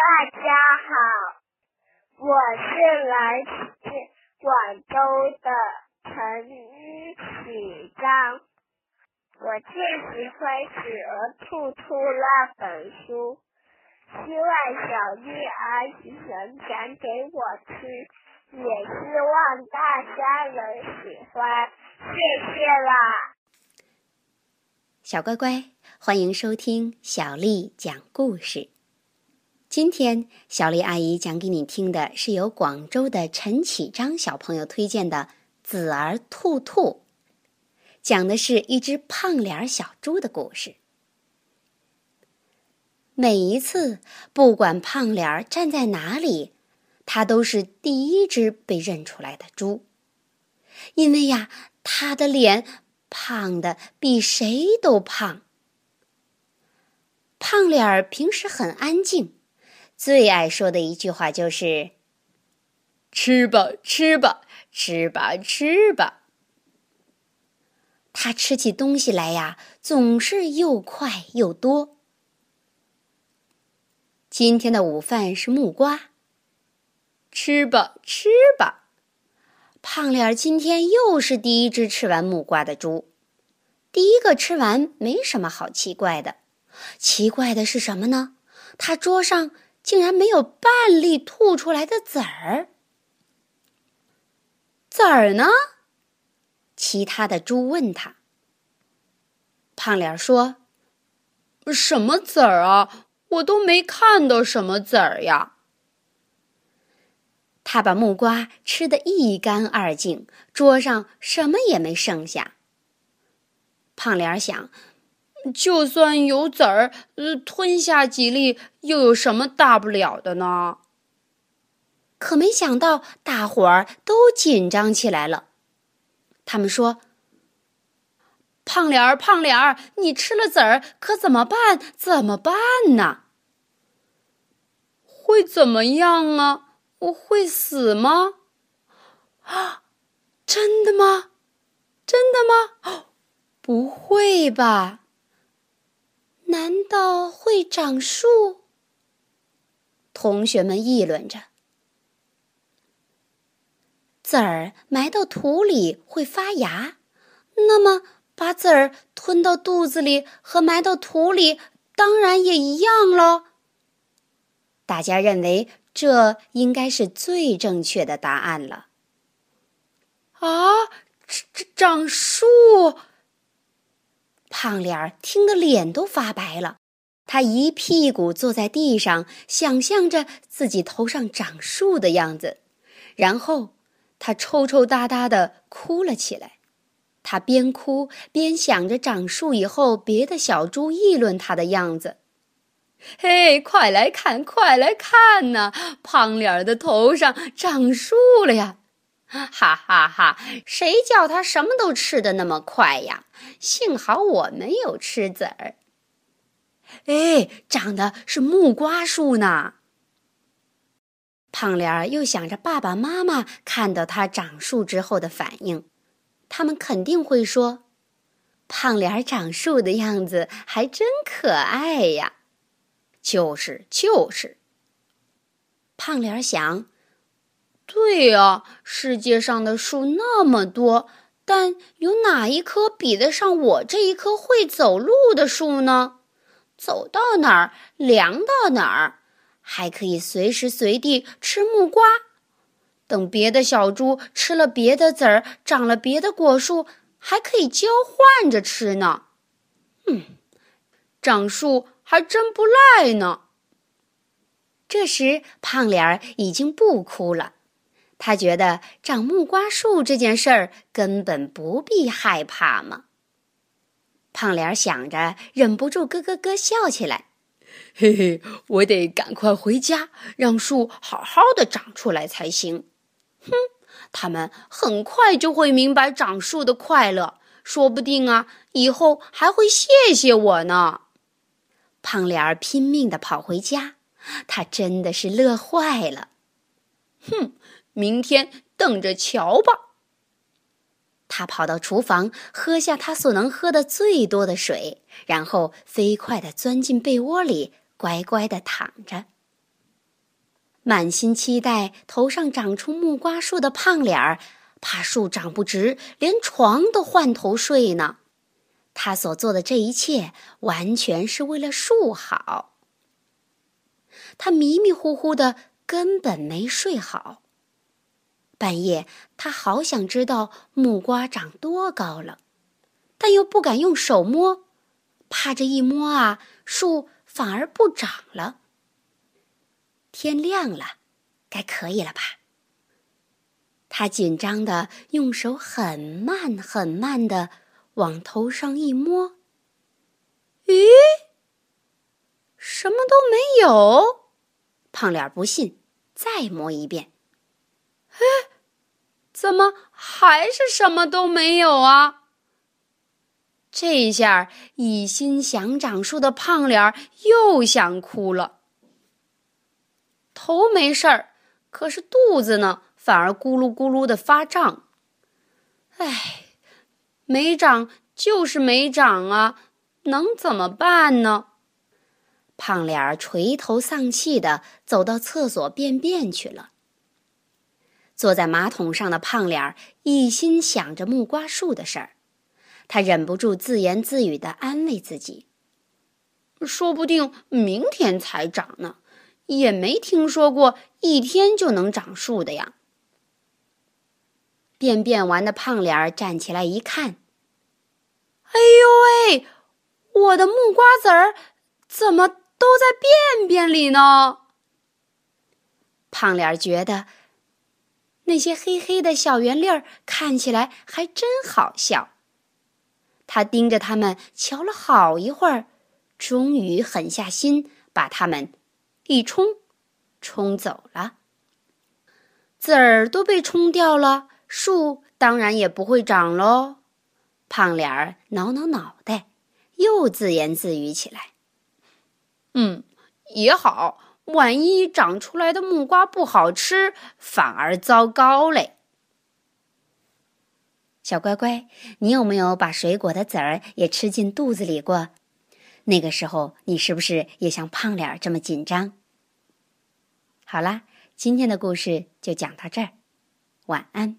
大家好，我是来自广州的陈启章，我最喜欢《企鹅兔兔》那本书，希望小丽阿姨能讲给我听，也希望大家能喜欢，谢谢啦。小乖乖，欢迎收听小丽讲故事。今天，小丽阿姨讲给你听的是由广州的陈启章小朋友推荐的《子儿兔兔》，讲的是一只胖脸小猪的故事。每一次，不管胖脸儿站在哪里，它都是第一只被认出来的猪，因为呀，它的脸胖的比谁都胖。胖脸儿平时很安静。最爱说的一句话就是：“吃吧，吃吧，吃吧，吃吧。”他吃起东西来呀，总是又快又多。今天的午饭是木瓜。吃吧，吃吧。胖脸儿今天又是第一只吃完木瓜的猪。第一个吃完没什么好奇怪的，奇怪的是什么呢？他桌上。竟然没有半粒吐出来的籽儿，籽儿呢？其他的猪问他。胖脸说：“什么籽儿啊？我都没看到什么籽儿呀。”他把木瓜吃得一干二净，桌上什么也没剩下。胖脸想。就算有籽儿，呃，吞下几粒又有什么大不了的呢？可没想到，大伙儿都紧张起来了。他们说：“胖脸儿，胖脸儿，你吃了籽儿可怎么办？怎么办呢？会怎么样啊？我会死吗？啊，真的吗？真的吗？不会吧？”难道会长树？同学们议论着。籽儿埋到土里会发芽，那么把籽儿吞到肚子里和埋到土里当然也一样喽。大家认为这应该是最正确的答案了。啊，这这长树！胖脸儿听得脸都发白了，他一屁股坐在地上，想象着自己头上长树的样子，然后他抽抽搭搭的哭了起来。他边哭边想着长树以后别的小猪议论他的样子。嘿，快来看，快来看呐！胖脸儿的头上长树了呀！哈哈哈！谁叫他什么都吃的那么快呀？幸好我没有吃籽儿。哎，长的是木瓜树呢。胖脸儿又想着爸爸妈妈看到他长树之后的反应，他们肯定会说：“胖脸儿长树的样子还真可爱呀。”就是就是。胖脸儿想。对呀，世界上的树那么多，但有哪一棵比得上我这一棵会走路的树呢？走到哪儿凉到哪儿，还可以随时随地吃木瓜。等别的小猪吃了别的籽儿，长了别的果树，还可以交换着吃呢。嗯，长树还真不赖呢。这时，胖脸儿已经不哭了。他觉得长木瓜树这件事儿根本不必害怕嘛。胖脸儿想着，忍不住咯咯咯笑起来。嘿嘿，我得赶快回家，让树好好的长出来才行。哼，他们很快就会明白长树的快乐，说不定啊，以后还会谢谢我呢。胖脸儿拼命的跑回家，他真的是乐坏了。哼。明天等着瞧吧。他跑到厨房，喝下他所能喝的最多的水，然后飞快地钻进被窝里，乖乖地躺着。满心期待头上长出木瓜树的胖脸儿，怕树长不直，连床都换头睡呢。他所做的这一切，完全是为了树好。他迷迷糊糊的，根本没睡好。半夜，他好想知道木瓜长多高了，但又不敢用手摸，怕这一摸啊，树反而不长了。天亮了，该可以了吧？他紧张的用手很慢很慢的往头上一摸，咦，什么都没有。胖脸不信，再摸一遍，哎。怎么还是什么都没有啊？这下一心想长树的胖脸儿又想哭了。头没事儿，可是肚子呢，反而咕噜咕噜的发胀。唉，没长就是没长啊，能怎么办呢？胖脸儿垂头丧气的走到厕所便便去了。坐在马桶上的胖脸儿一心想着木瓜树的事儿，他忍不住自言自语的安慰自己：“说不定明天才长呢，也没听说过一天就能长树的呀。”便便完的胖脸儿站起来一看，“哎呦喂，我的木瓜籽儿怎么都在便便里呢？”胖脸儿觉得。那些黑黑的小圆粒儿看起来还真好笑。他盯着它们瞧了好一会儿，终于狠下心把它们一冲，冲走了。籽儿都被冲掉了，树当然也不会长喽。胖脸儿挠挠脑袋，又自言自语起来：“嗯，也好。”万一长出来的木瓜不好吃，反而糟糕嘞。小乖乖，你有没有把水果的籽儿也吃进肚子里过？那个时候，你是不是也像胖脸这么紧张？好啦，今天的故事就讲到这儿，晚安。